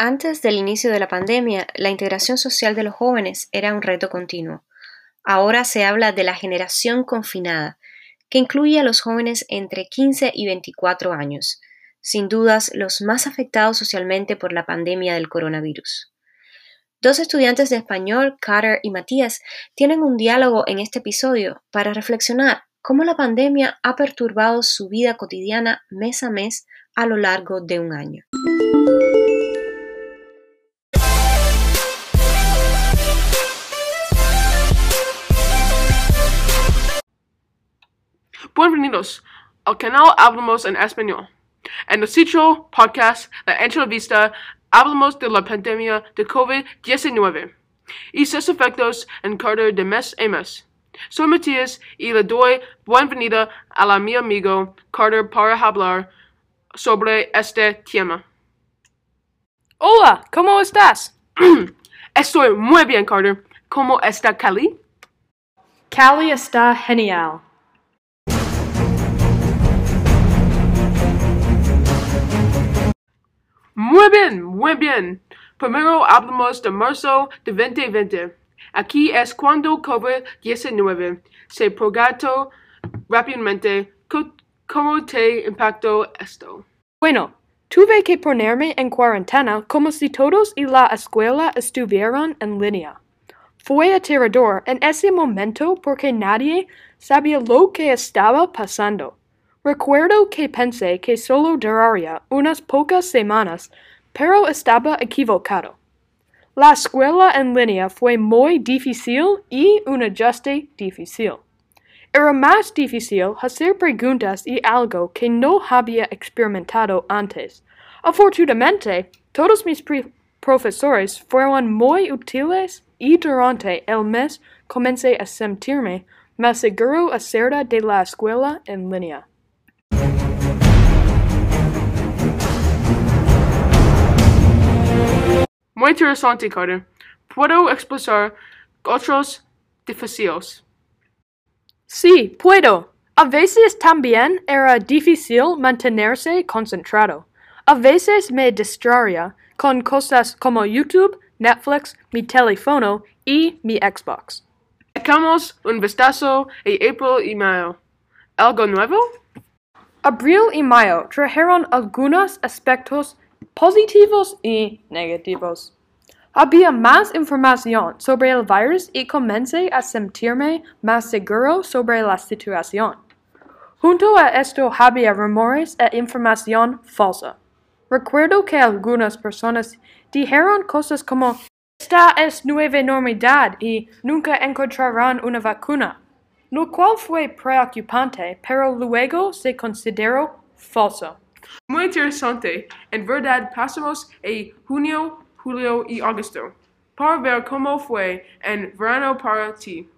Antes del inicio de la pandemia, la integración social de los jóvenes era un reto continuo. Ahora se habla de la generación confinada, que incluye a los jóvenes entre 15 y 24 años, sin dudas los más afectados socialmente por la pandemia del coronavirus. Dos estudiantes de español, Carter y Matías, tienen un diálogo en este episodio para reflexionar cómo la pandemia ha perturbado su vida cotidiana mes a mes a lo largo de un año. Bienvenidos al canal Hablamos en Español. En nuestro podcast, La Entrevista, hablamos de la pandemia de COVID-19 y sus efectos en Carter de mes a mes. Soy Matías y le doy bienvenida a la mi amigo Carter para hablar sobre este tema. Hola, ¿cómo estás? Estoy muy bien, Carter. ¿Cómo está Cali? Cali está genial. Muy bien, muy bien. Primero hablamos de marzo de 2020. Aquí es cuando COVID-19 se propagó rápidamente. ¿Cómo te impactó esto? Bueno, tuve que ponerme en cuarentena como si todos y la escuela estuvieran en línea. Fue aterrador en ese momento porque nadie sabía lo que estaba pasando. Recuerdo que pensé que solo duraría unas pocas semanas, pero estaba equivocado. La escuela en línea fue muy difícil y un ajuste difícil. Era más difícil hacer preguntas y algo que no había experimentado antes. Afortunadamente, todos mis profesores fueron muy útiles y durante el mes comencé a sentirme más seguro acerca de la escuela en línea. Muy interesante, Carter. ¿Puedo expresar otros difíciles? Sí, puedo. A veces también era difícil mantenerse concentrado. A veces me distraía con cosas como YouTube, Netflix, mi teléfono y mi Xbox. Echamos un vistazo a April y Mayo. ¿Algo nuevo? Abril y Mayo trajeron algunos aspectos positivos y negativos. Había más información sobre el virus y comencé a sentirme más seguro sobre la situación. Junto a esto había rumores e información falsa. Recuerdo que algunas personas dijeron cosas como esta es nueva normalidad y nunca encontrarán una vacuna, lo cual fue preocupante, pero luego se consideró falso. Muy interesante. En verdad, pasamos a junio, julio y agosto para ver cómo fue en verano para ti.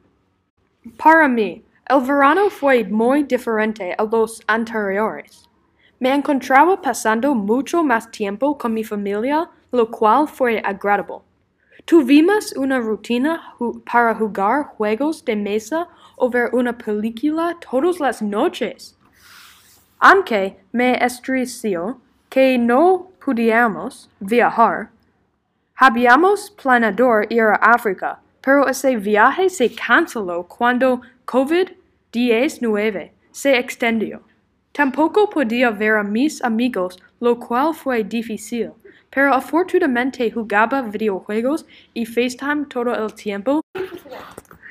Para mí, el verano fue muy diferente a los anteriores. Me encontraba pasando mucho más tiempo con mi familia, lo cual fue agradable. Tuvimos una rutina para jugar juegos de mesa o ver una película todas las noches. Aunque me estreció que no pudiéramos viajar, habíamos planeado ir a África, pero ese viaje se canceló cuando COVID-19 se extendió. Tampoco podía ver a mis amigos, lo cual fue difícil, pero afortunadamente jugaba videojuegos y FaceTime todo el tiempo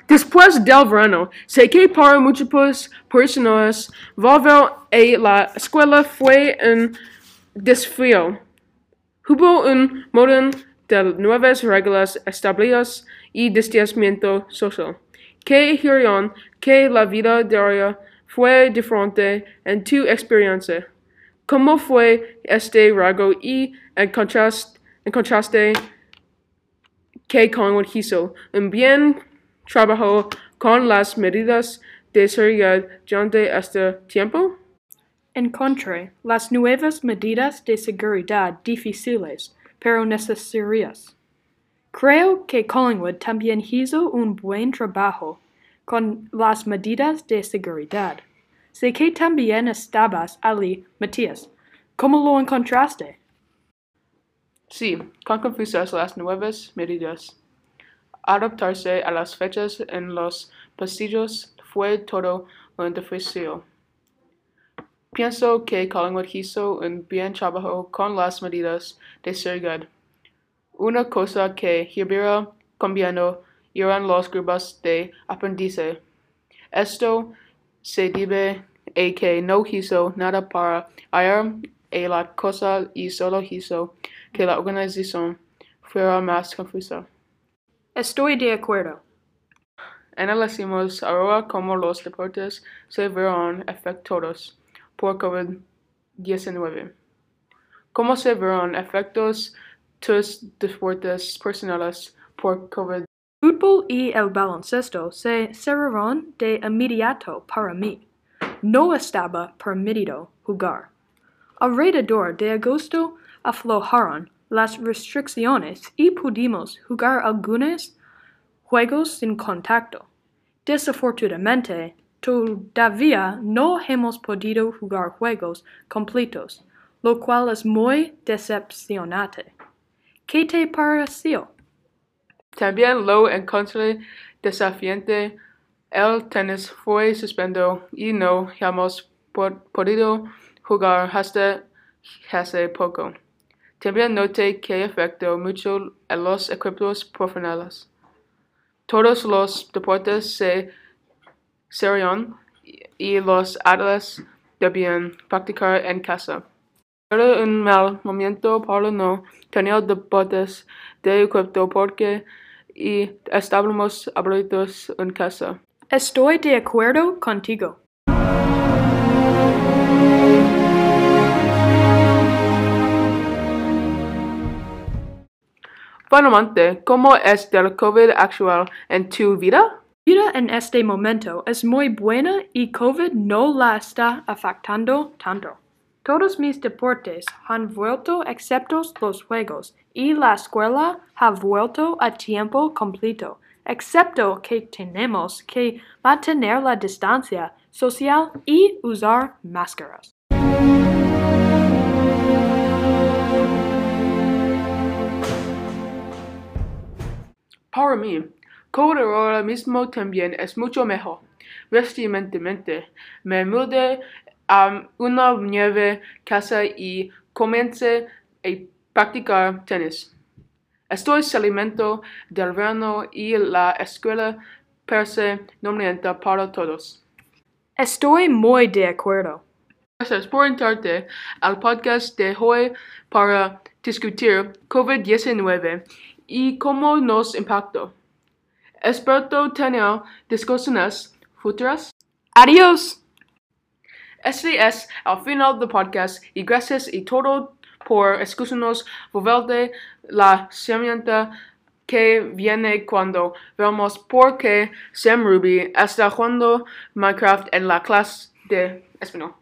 Después del verano, sé que para muchas personas volver a la escuela fue un desafío. Hubo un montón de nuevas reglas establecidas y distanciamiento social, que hicieron que la vida diaria fue diferente en tu experiencia. ¿Cómo fue este rasgo y en contraste, en contraste que con hizo un bien trabajó con las medidas de seguridad durante este tiempo? Encontré las nuevas medidas de seguridad difíciles, pero necesarias. Creo que Collingwood también hizo un buen trabajo con las medidas de seguridad. Sé que también estabas allí, Matías. ¿Cómo lo encontraste? Sí, con confusas las nuevas medidas. Adaptarse a las fechas en los pasillos fue todo un difícil. Pienso que Collingwood hizo un bien trabajo con las medidas de seguridad. Una cosa que hubiera cambiado eran los grupos de aprendizaje. Esto se debe a que no hizo nada para ir a la cosa y solo hizo que la organización fuera más confusa. Estoy de acuerdo. Analicemos ahora cómo los deportes se verán afectados por COVID-19. ¿Cómo se verán afectados tus deportes personales por COVID? Fútbol y el baloncesto se cerraron de inmediato para mí. No estaba permitido jugar. Alrededor de agosto aflojaron las restricciones y pudimos jugar algunos juegos sin contacto. Desafortunadamente, todavía no hemos podido jugar juegos completos, lo cual es muy decepcionante. ¿Qué te pareció? También lo encontré desafiante. El tenis fue suspendido y no hemos podido jugar hasta hace poco. También noté que afectó mucho a los equipos profesionales. Todos los deportes se cerraron y los atletas debían practicar en casa. Era un mal momento para no tener deportes de equipo porque y estábamos aburridos en casa. Estoy de acuerdo contigo. Finalmente, ¿cómo es el COVID actual en tu vida? vida en este momento es muy buena y COVID no la está afectando tanto. Todos mis deportes han vuelto excepto los juegos y la escuela ha vuelto a tiempo completo, excepto que tenemos que mantener la distancia social y usar máscaras. Para mí, COVID ahora mismo también es mucho mejor. Recientemente me mudé a una nueva casa y comencé a practicar tenis. Estoy saliendo del verano y la escuela parece nominante para todos. Estoy muy de acuerdo. Gracias por entrarte al podcast de hoy para discutir COVID-19 y cómo nos impactó. Espero tener discusiones futuras. Adiós. Este es el final del podcast y gracias y todo por escucharnos. Volverte la semana que viene cuando vemos por qué Sam Ruby está jugando Minecraft en la clase de español.